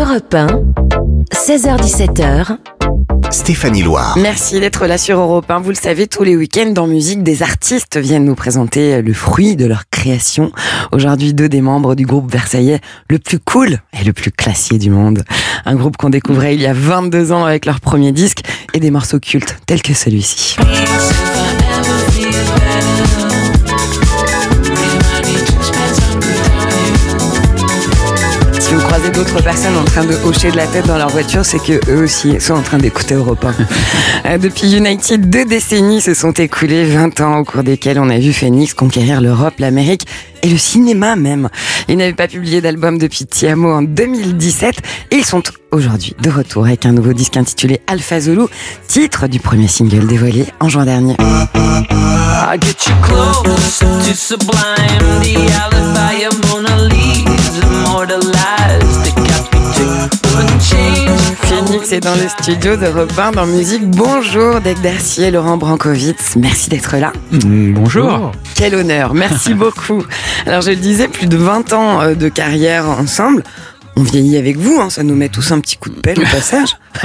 Europe 1, 16h17h. Stéphanie Loire. Merci d'être là sur Europe 1. Vous le savez, tous les week-ends en musique, des artistes viennent nous présenter le fruit de leur création. Aujourd'hui, deux des membres du groupe Versaillais, le plus cool et le plus classier du monde. Un groupe qu'on découvrait il y a 22 ans avec leur premier disque et des morceaux cultes tels que celui-ci. D'autres personnes en train de hocher de la tête dans leur voiture, c'est que eux aussi sont en train d'écouter Europe 1. Euh, Depuis United, deux décennies se sont écoulées, 20 ans au cours desquels on a vu Phoenix conquérir l'Europe, l'Amérique et le cinéma même. Ils n'avaient pas publié d'album depuis Tiamo en 2017 et ils sont aujourd'hui de retour avec un nouveau disque intitulé Alpha Zulu, titre du premier single dévoilé en juin dernier. I get you close to sublime, the Phoenix est dans le studio de Repin dans Musique. Bonjour Dec Darcier, Laurent Brankovitz, merci d'être là. Mm, Bonjour. Quel honneur, merci beaucoup. Alors je le disais, plus de 20 ans euh, de carrière ensemble. On vieillit avec vous, hein, ça nous met tous un petit coup de pelle au passage,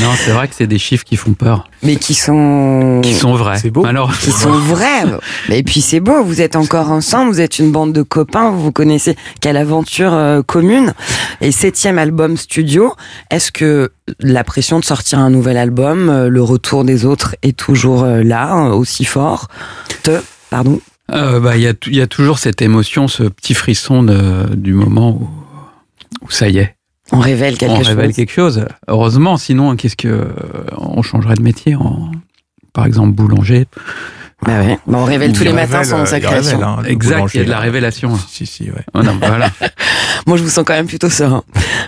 Non, c'est vrai que c'est des chiffres qui font peur, mais qui sont qui sont vrais. C'est beau. Alors, qui sont vrais. Et puis c'est beau, vous êtes encore ensemble, vous êtes une bande de copains, vous vous connaissez, quelle aventure euh, commune. Et septième album studio, est-ce que la pression de sortir un nouvel album, euh, le retour des autres est toujours euh, là, aussi fort? Te, pardon. euh, bah, il y a, il y a toujours cette émotion, ce petit frisson de- du moment où, où ça y est, On révèle quelque on chose. révèle quelque chose. Heureusement, sinon, qu'est-ce que euh, on changerait de métier en, par exemple, boulanger. Bah ouais. Bah, on révèle tous les matins son euh, sa révèle, création. hein, Exact, il y a de la révélation. Si, si, ouais. Oh non, voilà. Moi, je vous sens quand même plutôt serein.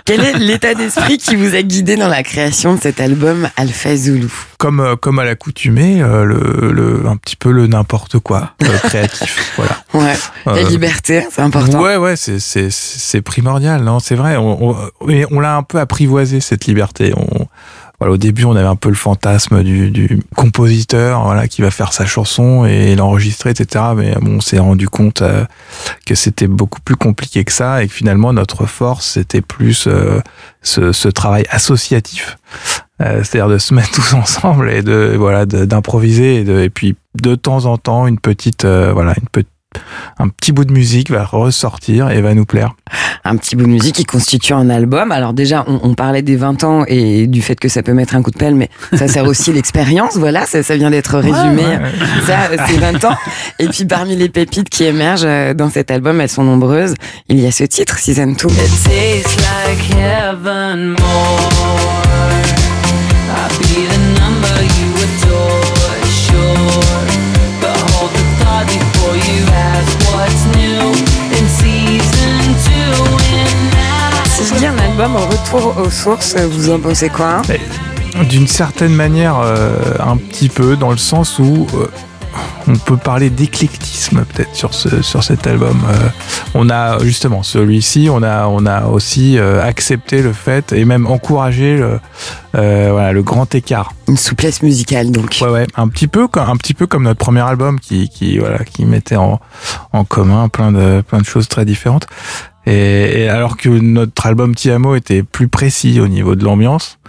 Quel est l'état d'esprit qui vous a guidé dans la création de cet album Alpha Zulu? Comme, euh, comme à l'accoutumée, euh, le, le, un petit peu le n'importe quoi euh, créatif. voilà. Ouais, la Euh, liberté, c'est important. Ouais, ouais, c'est, c'est, c'est primordial, non, c'est vrai. On, on, mais on l'a un peu apprivoisé, cette liberté. On, voilà, au début, on avait un peu le fantasme du, du compositeur, voilà, qui va faire sa chanson et l'enregistrer, etc. Mais bon, on s'est rendu compte euh, que c'était beaucoup plus compliqué que ça et que finalement, notre force, c'était plus euh, ce, ce travail associatif. Euh, c'est-à-dire de se mettre tous ensemble et de voilà d'improviser et, et puis de temps en temps une petite euh, voilà une petite un petit bout de musique va ressortir et va nous plaire. Un petit bout de musique qui constitue un album. Alors déjà, on, on parlait des 20 ans et du fait que ça peut mettre un coup de pelle, mais ça sert aussi l'expérience. Voilà, ça, ça vient d'être résumé. Ouais, ouais. Ça, c'est 20 ans. Et puis parmi les pépites qui émergent euh, dans cet album, elles sont nombreuses. Il y a ce titre, Season 2. It tastes like heaven more. Album retour aux sources, vous en pensez quoi? D'une certaine manière, euh, un petit peu dans le sens où euh, on peut parler d'éclectisme peut-être sur ce sur cet album. Euh, on a justement celui-ci, on a on a aussi accepté le fait et même encouragé le voilà le grand écart. Une souplesse musicale, donc. Ouais ouais, un petit peu comme un petit peu comme notre premier album qui qui voilà qui mettait en en commun plein de plein de choses très différentes. Et, et alors que notre album Tiamo était plus précis au niveau de l'ambiance,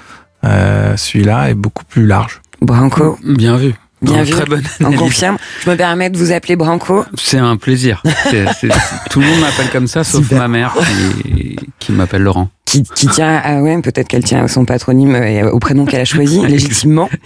euh, celui-là est beaucoup plus large. Branco, Bien vu. Bien vu. Très bonne on analyse. confirme. Je me permets de vous appeler Branco. C'est un plaisir. Tout le monde m'appelle comme ça, sauf Super. ma mère qui, qui m'appelle Laurent. Qui, qui tient à, ouais, peut-être qu'elle tient à son patronyme et au prénom qu'elle a choisi, légitimement.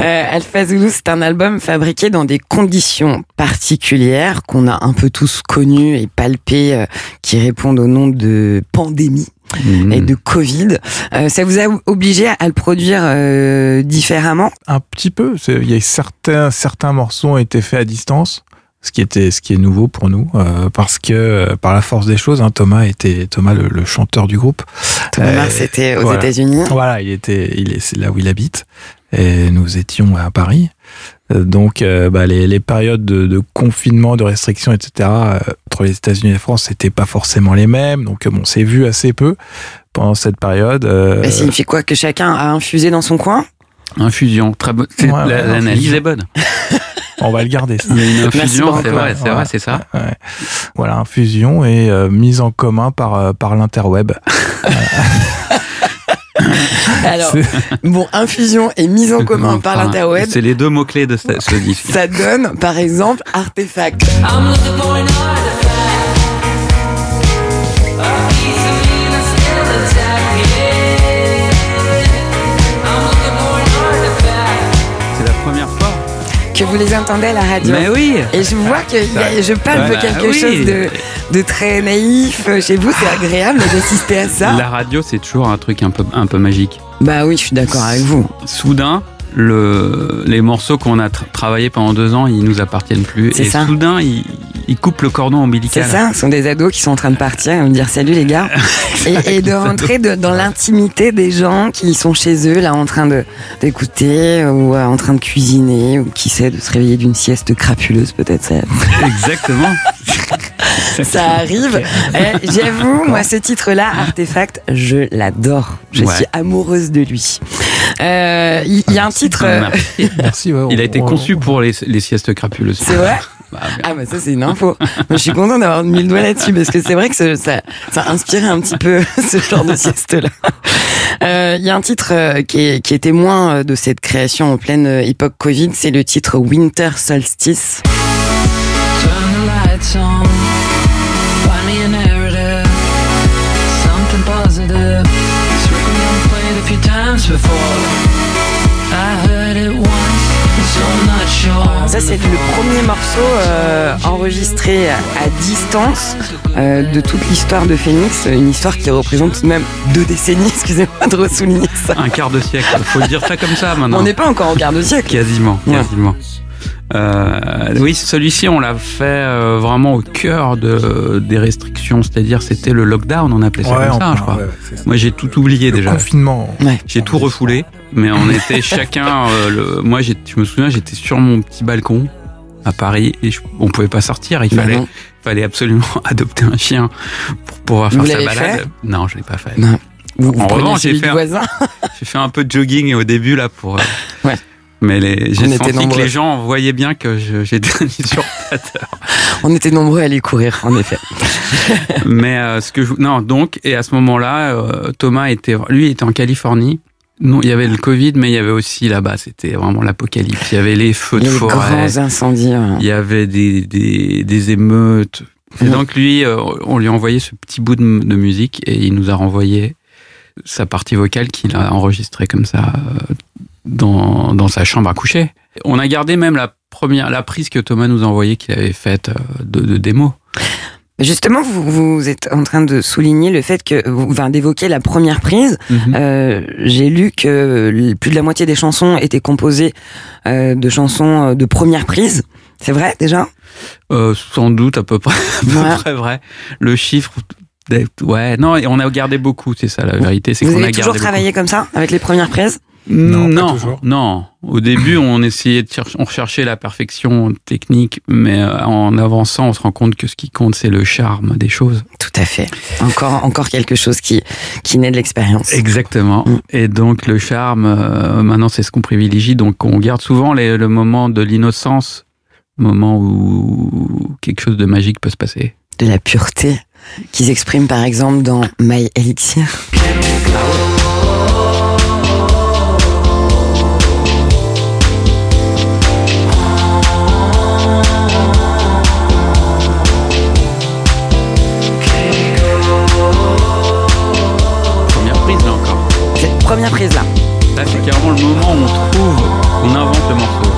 Euh, Alpha Zulu, c'est un album fabriqué dans des conditions particulières qu'on a un peu tous connues et palpées, euh, qui répondent au nom de pandémie Mhm. et de Covid. Euh, ça vous a obligé à le produire euh, différemment? Un petit peu. Il y a certains certains morceaux ont été faits à distance. Ce qui était, ce qui est nouveau pour nous, euh, parce que euh, par la force des choses, hein, Thomas était Thomas le, le chanteur du groupe. Thomas Euh, Mars était aux voilà. États-Unis. Voilà, il était, il est, c'est là où il habite, et nous étions à Paris. Euh, Donc, euh, bah, les, les périodes de, de confinement, de restrictions, etc. euh, entre les États-Unis et la France, c'était pas forcément les mêmes. Donc, bon, on s'est vu assez peu pendant cette période. euh, Ça signifie quoi Que chacun a infusé dans son coin? Infusion, très bonne. c'est- Ouais, la- ouais, L'analyse est bonne. on va le garder. ça. Il y a une infusion, c'est vrai, c'est Ouais. vrai, c'est ça. Ouais. Voilà, infusion et euh, mise en commun par, euh, par l'interweb. Alors, bon, infusion et mise en commun par Enfin, l'interweb, C'est les deux mots-clés de ce, ce disque. ça donne, par exemple, artefact. Que vous les entendez à la radio. Mais oui Et je vois que je palpe Ouais, quelque oui. chose de, de très naïf. Chez vous, c'est agréable d'assister à ça. La radio, c'est toujours un truc un peu, un peu magique. Bah oui, je suis d'accord avec vous. Soudain, le, les morceaux qu'on a tra- travaillés pendant deux ans, ils nous appartiennent plus. C'est Et ça. soudain, ils, ils coupent le cordon C'est ombilical. ça, ce sont des ados qui sont en train de partir et me dire salut les gars. et, et de rentrer de- dans l'intimité des gens qui sont chez eux, là, en train d'écouter ou euh, en train de cuisiner ou qui sait, de se réveiller d'une sieste crapuleuse, peut-être. Exactement. ça arrive. Eh, J'avoue, moi, ce titre-là, Artefact, je l'adore. Je Ouais. suis amoureuse de lui. Euh, Il y, a un titre. euh, Merci. Merci. ouais, Il a été on- conçu pour les, les siestes crapuleuses. C'est vrai Bah, Ah bah ça c'est une info. Je suis contente d'avoir mis le doigt là-dessus parce que c'est vrai que ça, ça a inspiré un petit peu ce genre de sieste-là. Euh, Il y a un titre qui est, qui est témoin de cette création en pleine époque Covid, c'est le titre Winter Solstice. Turn the lights on. Ça c'est le premier morceau euh, enregistré à distance euh, de toute l'histoire de Phoenix, une histoire qui représente tout de même deux décennies, excusez-moi de ressouligner ça. Un quart de siècle. Faut dire ça comme ça maintenant. On n'est pas encore au quart de siècle. Quasiment, Ouais. Euh, oui, celui-ci, on l'a fait euh, vraiment au cœur de, des restrictions, c'est-à-dire c'était le lockdown, on appelait ça Ouais, comme ça, je crois. ouais, ouais. Moi, j'ai tout oublié Le déjà. confinement. Ouais. J'ai tout refoulé, mais on était chacun. euh, le, moi, je me souviens, j'étais sur mon petit balcon à Paris et je- on pouvait pas sortir. Il Bah fallait, absolument adopter un chien pour pouvoir faire Vous sa balade. fait? Non, je l'ai pas fait. Non. Vous, vous En revanche, j'ai fait un- fait un peu de jogging au début là pour. euh, Ouais. Mais les- j'ai était senti que nombreux. les gens voyaient bien que j'étais un usurpateur. On était nombreux à aller courir, en effet. mais euh, ce que je, non donc et à ce moment-là, euh, Thomas était lui était en Californie. Non, il y avait le Covid, mais il y avait aussi là-bas, c'était vraiment l'apocalypse. Il y avait les feux de Les forêt, grands incendies. euh. il y avait des, des, des émeutes. Et donc lui, euh, on lui a envoyé ce petit bout de, de musique et il nous a renvoyé sa partie vocale qu'il a enregistrée comme ça dans, dans sa chambre à coucher. On a gardé même la première, la prise que Thomas nous a envoyée qu'il avait faite euh, de, de démo. Justement, vous, vous êtes en train de souligner le fait que, vous- enfin, d'évoquer la première prise. Mhm. Euh, J'ai lu que plus de la moitié des chansons étaient composées euh, de chansons de première prise. C'est vrai déjà? Euh, sans doute à peu près, à peu Ouais. près vrai. Le chiffre, ouais, non, on a gardé beaucoup, c'est ça la vérité, c'est Vous qu'on a avez gardé toujours beaucoup. travaillé comme ça, avec les premières prises? Non, pas non, toujours. non. Au début, on essayait de chercher, on recherchait la perfection technique, mais euh, en avançant, on se rend compte que ce qui compte, c'est le charme des choses. Tout à fait. Encore, encore quelque chose qui, qui naît de l'expérience. Exactement. Mm. Et donc le charme, euh, maintenant, c'est ce qu'on privilégie. Donc on garde souvent les- le moment de l'innocence, le moment où quelque chose de magique peut se passer. De la pureté qui s'exprime par exemple dans My Elixir. Première prise là, Là, c'est carrément le moment où on trouve, on invente le morceau.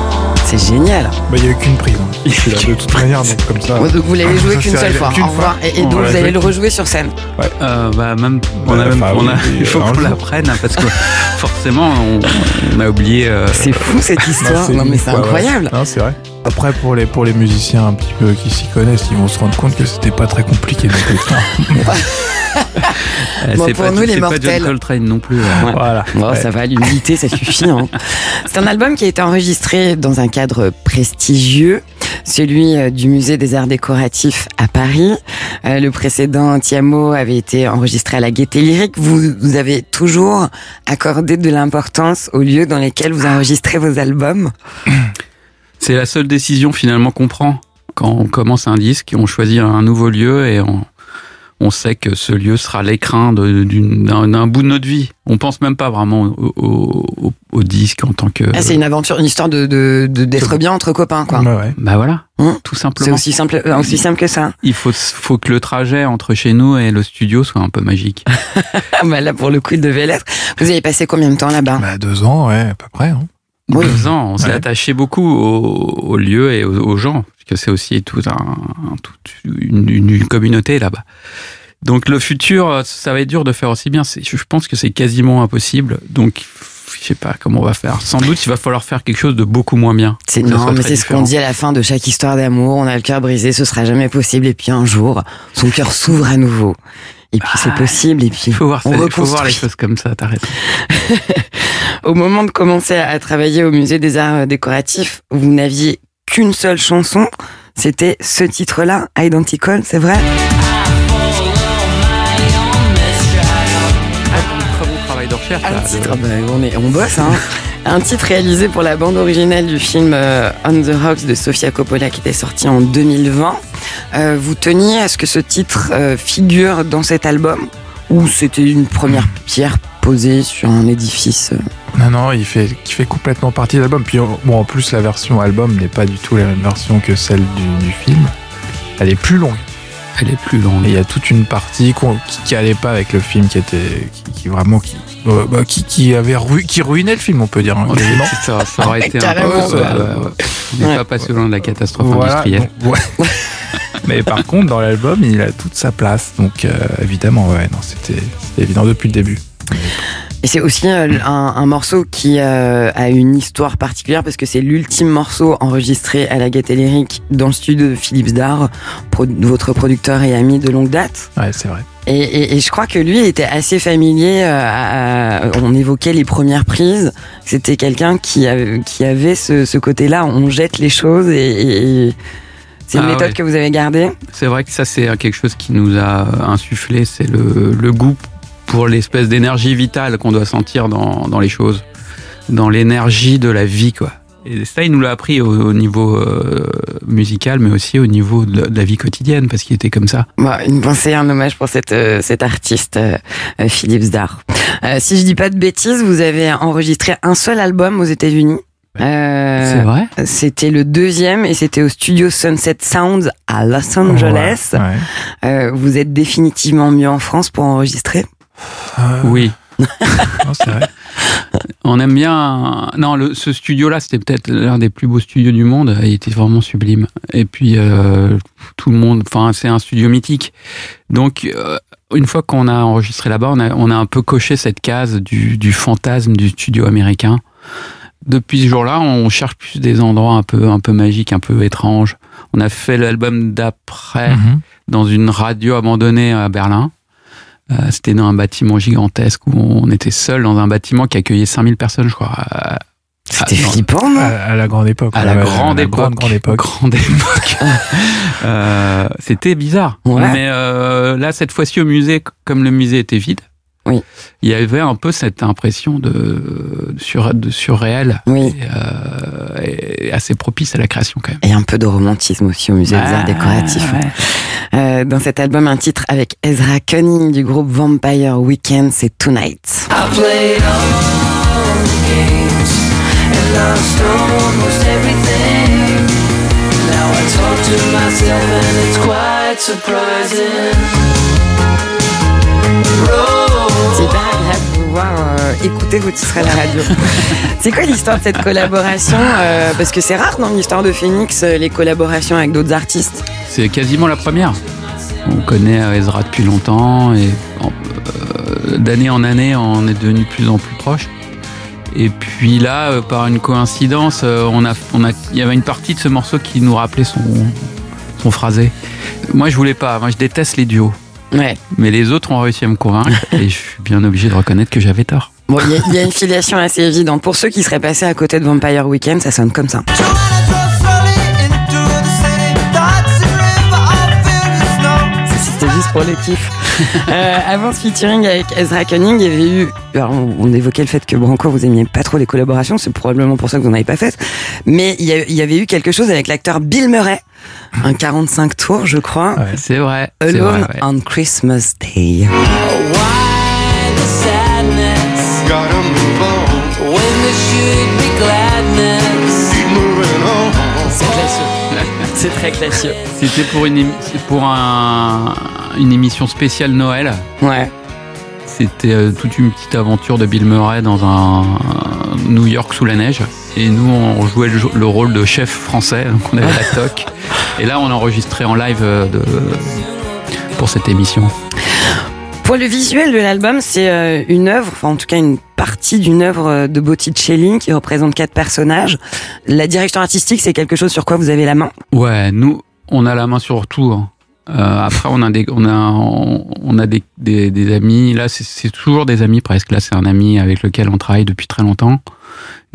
c'est génial. Bah, il n'y a eu qu'une prise. hein. Celui-là, de toute manière, donc comme ça. Ouais, donc vous l'avez joué qu'une seule fois. qu'une Au revoir. Et, et On donc vous allez le rejouer sur scène. Euh, bah même, on Bah, a même, enfin, on a, oui, oui, il faut qu'on jour. l'apprenne hein, parce que forcément, on, on a oublié. euh, C'est fou cette histoire. Non mais c'est ouais, ouais. incroyable. Non, c'est vrai. Après, pour les, pour les musiciens un petit peu qui s'y connaissent, ils vont se rendre compte que c'était pas très compliqué euh, Bon, c'est pour pas, nous, les c'est pas mortels. John Coltrane non plus. Ouais. voilà. Bon, Ouais. ça va, l'humilité, ça suffit. hein. C'est un album qui a été enregistré dans un cadre prestigieux, celui euh, du Musée des Arts Décoratifs à Paris. Euh, le précédent, Tiamo, avait été enregistré à la Gaîté Lyrique. Vous, vous avez toujours accordé de l'importance aux lieux dans lesquels vous enregistrez vos albums. C'est la seule décision finalement qu'on prend quand on commence un disque. On choisit un nouveau lieu et on, on sait que ce lieu sera l'écrin d'un bout de notre vie. On pense même pas vraiment au, au- au- au disque en tant que. Ah, c'est une aventure, une histoire de de- de- d'être bien entre copains, quoi. Ouais. Bah voilà, Hum. tout C'est simplement. aussi simple, euh, aussi simple que ça. Il faut, faut que le trajet entre chez nous et le studio soit un peu magique. Ah, bah là, pour le coup, il devait l'être. Vous avez passé combien de temps là-bas? Bah, deux ans, ouais, à peu près. hein. Oui. Deux ans, on s'est Ouais. attaché beaucoup au, au lieu et aux, aux gens, parce que c'est aussi tout un, toute une, une- communauté là-bas. Donc le futur, ça va être dur de faire aussi bien. Je pense que c'est quasiment impossible. Donc je sais pas comment on va faire. Sans doute, il va falloir faire quelque chose de beaucoup moins bien. C'est non, mais c'est ce qu'on dit à la fin de chaque histoire d'amour. On a le cœur brisé, ce sera jamais possible. Et puis un jour, son cœur s'ouvre à nouveau. Et puis c'est Ah, possible. Et puis Il faut voir, on ça, faut voir les choses comme ça. T'as raison. Au moment de commencer à, à travailler au musée des arts euh, décoratifs, vous n'aviez qu'une seule chanson. C'était ce titre-là, Identical, c'est vrai? Un là, titre, le- bah, on, est, on bosse, hein. Un titre réalisé pour la bande originale du film euh, On the Rocks de Sofia Coppola qui était sorti en 2020. Euh, vous teniez à ce que ce titre euh, figure dans cet album ou c'était une première pierre posée sur un édifice euh? Non, non, il fait, il fait complètement partie de l'album. Puis, bon, en plus, la version album n'est pas du tout la même version que celle du, du film. Elle est plus longue. Elle est plus longue. Et il y a toute une partie qu'on- qui, qui allait pas avec le film, qui était, qui, qui vraiment, qui, euh, bah, qui, qui avait ru- qui ruinait le film, on peut dire. hein, ça, ça aurait été un peu. Carrément, ouais. On n'est pas passé loin de la catastrophe Voilà, industrielle. donc, ouais. Mais par contre, dans l'album, il a toute sa place. Donc, euh, évidemment, ouais, non, c'était c'était évident depuis le début. Et c'est aussi euh, un, un morceau qui euh, a une histoire particulière parce que c'est l'ultime morceau enregistré à la Gaîté Lyrique dans le studio de Philips Dar, pro- votre producteur et ami de longue date. Ouais, c'est vrai. Et, et- et je crois que lui était assez familier. euh, à- à- on évoquait les premières prises. C'était quelqu'un qui, avait- qui avait ce, ce côté-là. On jette les choses et, et- et c'est une Ah méthode ouais. que vous avez gardée? C'est vrai que ça, c'est quelque chose qui nous a insufflé, c'est le, le goût pour l'espèce d'énergie vitale qu'on doit sentir dans, dans les choses, dans l'énergie de la vie, quoi. Et ça, il nous l'a appris au, au niveau euh, musical, mais aussi au niveau de, la- de la vie quotidienne, parce qu'il était comme ça. Bon, une pensée, un hommage pour cette, euh, cet artiste, euh, euh, Philips Dar. Euh, si je dis pas de bêtises, vous avez enregistré un seul album aux États-Unis. Euh, c'est vrai? C'était le deuxième et c'était au studio Sunset Sounds à Los Angeles. Ouais, ouais. Euh, vous êtes définitivement mieux en France pour enregistrer. Euh, Oui. non, c'est vrai. On aime bien. Non, le, ce studio-là, c'était peut-être l'un des plus beaux studios du monde. Il était vraiment sublime. Et puis euh, tout le monde. Enfin, c'est un studio mythique. Donc, euh, une fois qu'on a enregistré là-bas, on a, on a un peu coché cette case du, du fantasme du studio américain. Depuis ce jour-là, on cherche plus des endroits un peu, un peu magiques, un peu étranges. On a fait l'album d'après Mhm. dans une radio abandonnée à Berlin. Euh, C'était dans un bâtiment gigantesque où on était seul dans un bâtiment qui accueillait 5000 personnes, je crois. À, C'était Ah, flippant, non À, à la grande époque. à la ouais, grande à la époque. Grande, grande époque. Grande époque. Euh, C'était bizarre. Ouais. Mais euh, là, cette fois-ci au musée, comme le musée était vide, Oui. il y avait un peu cette impression de, de, sur, de surréel Oui. et, euh, et assez propice à la création quand même. Et un peu de romantisme aussi au musée des arts décoratifs. Ouais. Euh, dans cet album, un titre avec Ezra Cunning du groupe Vampire Weekend, c'est Tonight. I played all the games and lost almost everything. Now I talk to myself and it's quite surprising. Roll. C'est hyper agréable de vous voir euh, écouter vos titres à la radio. c'est quoi l'histoire de cette collaboration euh, Parce que c'est rare dans l'histoire de Phoenix, euh, les collaborations avec d'autres artistes. C'est quasiment la première. On connaît Ezra depuis longtemps et euh, d'année en année, on est devenu de plus en plus proches. Et puis là, euh, par une coïncidence, euh, on a, on a, il y avait une partie de ce morceau qui nous rappelait son, son phrasé. Moi, je voulais pas. Moi, je déteste les duos. Ouais. Mais les autres ont réussi à me convaincre et je suis bien obligé de reconnaître que j'avais tort. Bon, il y, y a une filiation assez évidente. Pour ceux qui seraient passés à côté de Vampire Weekend, ça sonne comme ça. Pour le kiff. Euh, avant ce featuring avec Ezra Cunning, il y avait eu. alors, on, évoquait le fait que Branco, vous aimiez pas trop les collaborations, c'est probablement pour ça que vous n'en avez pas fait. Mais il y, a- il y avait eu quelque chose avec l'acteur Bill Murray, un 45 tours, je crois. Ouais. C'est vrai. Alone vrai, ouais. on Christmas Day. Why the sadness Gotta move on, when there should be gladness? keep moving on. C'est classieux. C'est très classieux. C'était pour une pour un, une émission spéciale Noël. Ouais. C'était euh, toute une petite aventure de Bill Murray dans un, New York sous la neige. Et nous, on jouait le, rôle de chef français, donc on avait la toque. Et là, on enregistrait en live euh, de, pour cette émission. Pour le visuel de l'album, c'est euh, une œuvre, enfin en tout cas une partie d'une œuvre euh, de Botticelli qui représente quatre personnages. La direction artistique, c'est quelque chose sur quoi vous avez la main? Ouais, nous, on a la main sur tout. hein. Euh, après, on a des, on a, on, a des, des, amis. Là, c'est- toujours des amis presque. Là, c'est un ami avec lequel on travaille depuis très longtemps,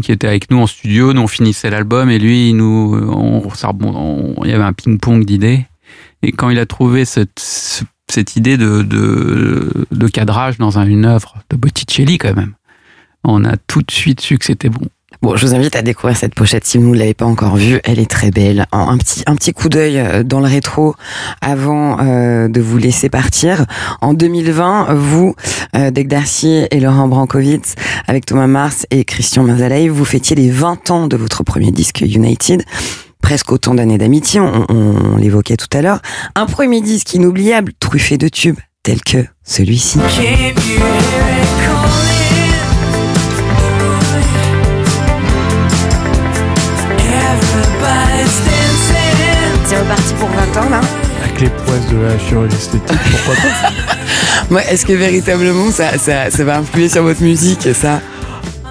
qui était avec nous en studio. Nous, on finissait l'album et lui, il nous, on, ça on- il y avait un ping-pong d'idées. Et quand il a trouvé cette, ce- cette idée de, de, cadrage dans un- une œuvre de Botticelli, quand même, on a tout de suite su que c'était bon. Bon, je vous invite à découvrir cette pochette si vous ne l'avez pas encore vue. Elle est très belle. Un, petit, un petit coup d'œil euh, dans le rétro avant euh, de vous laisser partir. En 2020, vous, euh, Dec Darcy et Laurent Brankowitz, avec Thomas Mars et Christian Mazalay, vous fêtiez les 20 ans de votre premier disque United. Presque autant d'années d'amitié, on, on l'évoquait tout à l'heure. Un premier disque inoubliable, truffé de tubes, tels que celui-ci. C'est reparti pour 20 ans, là Avec les prouesses de la chirurgie esthétique, pourquoi pas Ouais, Est-ce que véritablement ça, ça, ça va influer sur votre musique ça?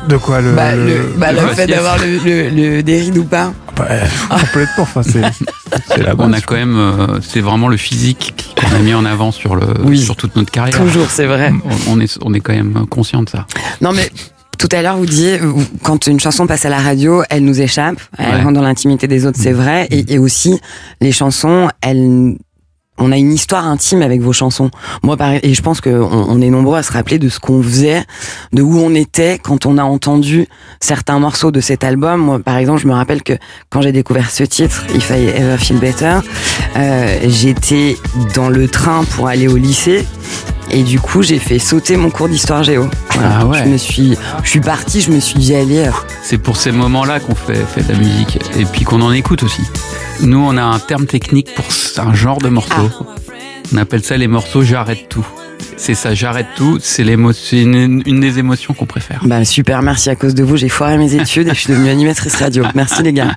De quoi le. Bah, le, bah, le le fait d'avoir le, le, le des rides ou pas bah, complètement. Enfin, c'est c'est la On a quand même, euh, c'est vraiment le physique qu'on a mis en avant sur le, Oui. sur toute notre carrière. Toujours, c'est vrai. On, on est, on est quand même conscient de ça. Non mais tout à l'heure vous disiez quand une chanson passe à la radio, elle nous échappe, elle Ouais. rentre dans l'intimité des autres, c'est vrai. Et, et aussi les chansons, elles on a une histoire intime avec vos chansons. Moi, et je pense qu'on on est nombreux à se rappeler de ce qu'on faisait, de où on était quand on a entendu certains morceaux de cet album. Moi, par exemple, je me rappelle que quand j'ai découvert ce titre, If I Ever Feel Better, euh, j'étais dans le train pour aller au lycée. Et du coup, j'ai fait sauter mon cours d'histoire géo. Voilà. Ah ouais. Je me suis, je suis partie, je me suis dit, allez, euh, C'est pour ces moments-là qu'on fait, fait de la musique et puis qu'on en écoute aussi. Nous, on a un terme technique pour un genre de morceau. On appelle ça les morceaux j'arrête tout. C'est ça, j'arrête tout. C'est une, une des émotions qu'on préfère. Bah super, merci à cause de vous, j'ai foiré mes études et je suis devenue animatrice radio. Merci les gars.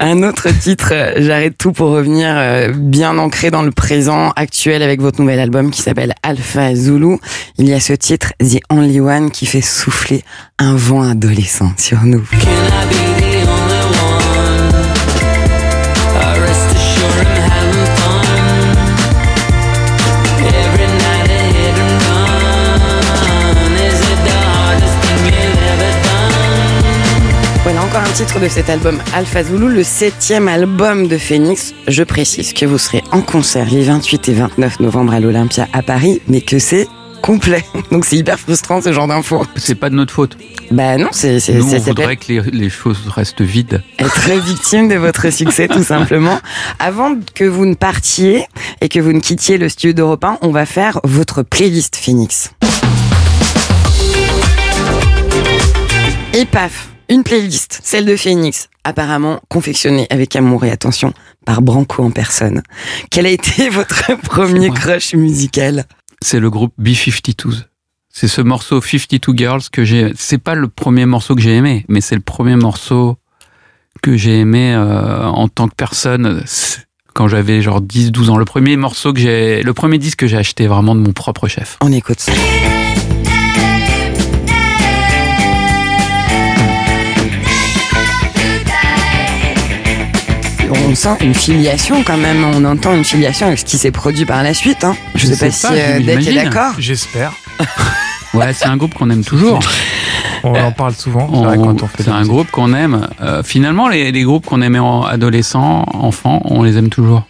Un autre titre, euh, j'arrête tout pour revenir euh, bien ancré dans le présent actuel avec votre nouvel album qui s'appelle Alpha Zulu. Il y a ce titre The Only One qui fait souffler un vent adolescent sur nous. Can I be titre de cet album Alpha Zulu, le septième album de Phoenix. Je précise que vous serez en concert les 28 et 29 novembre à l'Olympia à Paris, mais que c'est complet. Donc c'est hyper frustrant ce genre d'infos. C'est pas de notre faute. Bah non, c'est Nous, on voudrait que les, les choses restent vides. être victime de votre succès tout simplement. Avant que vous ne partiez et que vous ne quittiez le studio d'Europe 1, on va faire votre playlist Phoenix. Et paf, une playlist, celle de Phoenix, apparemment confectionnée avec amour et attention par Branco en personne. Quel a été votre premier crush musical? C'est le groupe B-52s. C'est ce morceau 52 Girls que j'ai. C'est pas le premier morceau que j'ai aimé, mais c'est le premier morceau que j'ai aimé euh, en tant que personne quand j'avais genre 10-12 ans. Le premier morceau que j'ai, le premier disque que j'ai acheté vraiment de mon propre chef. On écoute ça. On sent une filiation quand même, on entend une filiation avec ce qui s'est produit par la suite. Hein. Je, Je sais pas sais si pas, euh, Deck est d'accord. J'espère. Ouais, c'est un groupe qu'on aime toujours. On en parle souvent. C'est vrai, On- quand on fait de C'est la un musique. groupe qu'on aime. Euh, finalement, les, les groupes qu'on aimait en adolescent, enfant, on les aime toujours.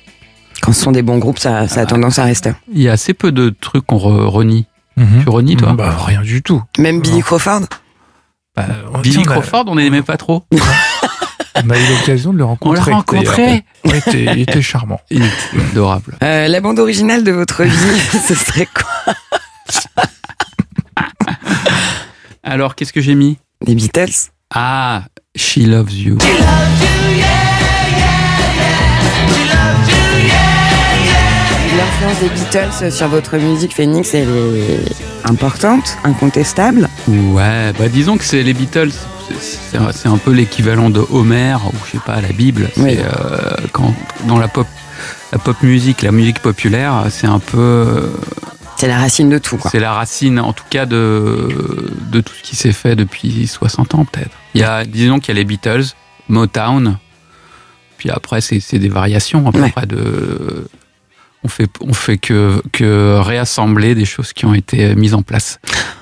Quand ce sont des bons groupes, ça, ça a tendance à rester. Il y a assez peu de trucs qu'on re- renie. Mhm. Tu renies, toi Bah, rien du tout. Même Billy Crawford? Bah, Billy on a- Crawford, on n'aimait pas trop. On a eu l'occasion de le On rencontrer. l'a rencontré. d'ailleurs. Il était, il était charmant. Il était adorable. Euh, La bande originale de votre vie, ce serait quoi Alors, qu'est-ce que j'ai mis Les Beatles Ah, She Loves You. L'influence des Beatles sur votre musique, Phoenix, elle est importante, incontestable. Ouais, bah disons que c'est les Beatles. C'est- un- peu l'équivalent de Homer ou je sais pas la Bible. Oui. euh, quand dans la pop, la pop musique, la musique populaire, c'est un peu, euh, C'est la racine de tout, quoi. c'est la racine, en tout cas de de tout ce qui s'est fait depuis 60 ans peut-être. Il y a, disons qu'il y a les Beatles, Motown, puis après c'est c'est des variations à peu Ouais. près de on fait, on fait que, que réassembler des choses qui ont été mises en place.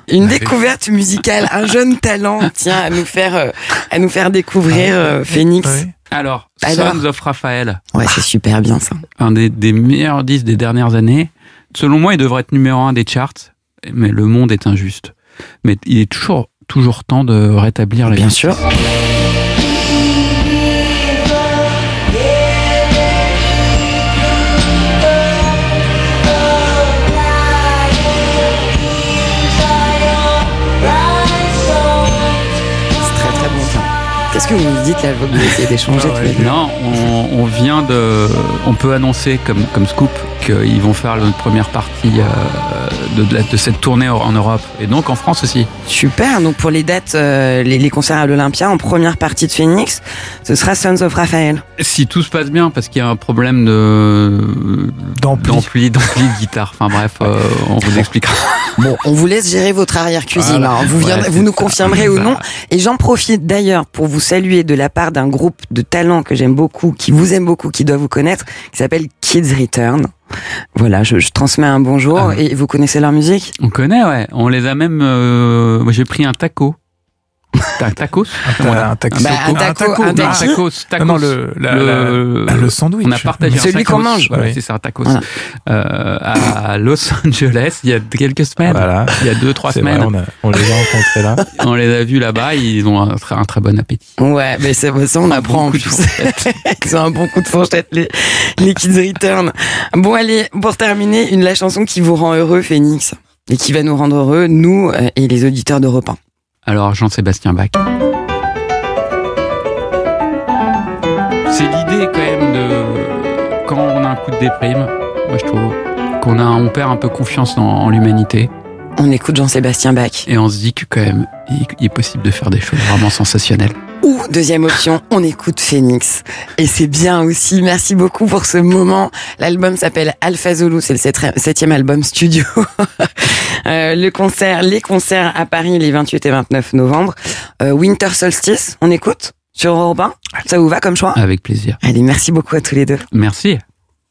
Une découverte musicale, un jeune talent tient à nous faire, euh, à nous faire découvrir euh, Phoenix. Ouais. Alors, Alors Sons of Raphael, Ouais, c'est super bien ça. un des, des meilleurs disques des dernières années. Selon moi, il devrait être numéro un des charts, mais le monde est injuste. Mais il est toujours, toujours temps de rétablir la Bien sûr. Qu'est-ce que vous me dites là, vous essayer d'échanger Ah tous les ouais. Non, on, on vient de. On peut annoncer comme, comme scoop qu'ils vont faire notre première partie euh, de, de de cette tournée en Europe et donc en France aussi. Super, donc pour les dates, euh, les, les concerts à l'Olympia, en première partie de Phoenix, ce sera Sons of Raphael. Si tout se passe bien, parce qu'il y a un problème de D'ampli. d'ampli, d'ampli de guitare. Enfin bref, euh, on vous expliquera. Bon, on vous laisse gérer votre arrière-cuisine. Voilà. hein. Vous, viendrez- vous nous ça. confirmerez ou non. Et j'en profite d'ailleurs pour vous saluer de la part d'un groupe de talents que j'aime beaucoup, qui vous aime beaucoup, qui doit vous connaître, qui s'appelle Kids Return. Voilà, je, je transmets un bonjour. Ah. Et vous connaissez leur musique? On connaît, ouais. On les a même. euh, j'ai pris un taco. Ta- tacos Un, un taxi. Bah, un taco, un Ah, tacos, tacos. Non, non, le, la- Le- la- le sandwich. On a partagé un Celui tacos. qu'on mange. Ouais, Ouais. C'est ça, un tacos. Voilà. Euh, à Los Angeles, il y a quelques semaines. Voilà. Il y a deux, trois semaines. vrai, on, a- on les a rencontrés là. on les a vus là-bas. Ils ont un, très- un très bon appétit. Ouais, mais c'est ça, on apprend fourchettes. Ils ont un bon coup de fourchette, les, les Kids Return. Bon, allez, pour terminer, une la chanson qui vous rend heureux, Phoenix. Et qui va nous rendre heureux, nous euh, et les auditeurs d'Europe 1. Alors, Jean-Sébastien Bach. C'est l'idée quand même de quand on a un coup de déprime, moi je trouve qu'on a on perd un peu confiance en, en l'humanité On écoute Jean-Sébastien Bach. et on se dit que quand même il, il est possible de faire des choses vraiment sensationnelles. Ou, deuxième option, on écoute Phoenix. Et c'est bien aussi. Merci beaucoup pour ce moment. L'album s'appelle Alpha Zulu. C'est le septième- album studio. Euh, le concert, les concerts à Paris les 28 et 29 novembre. Euh, Winter Solstice, on écoute sur Europe 1. Ça vous va comme choix? Avec plaisir. Allez, merci beaucoup à tous les deux. Merci.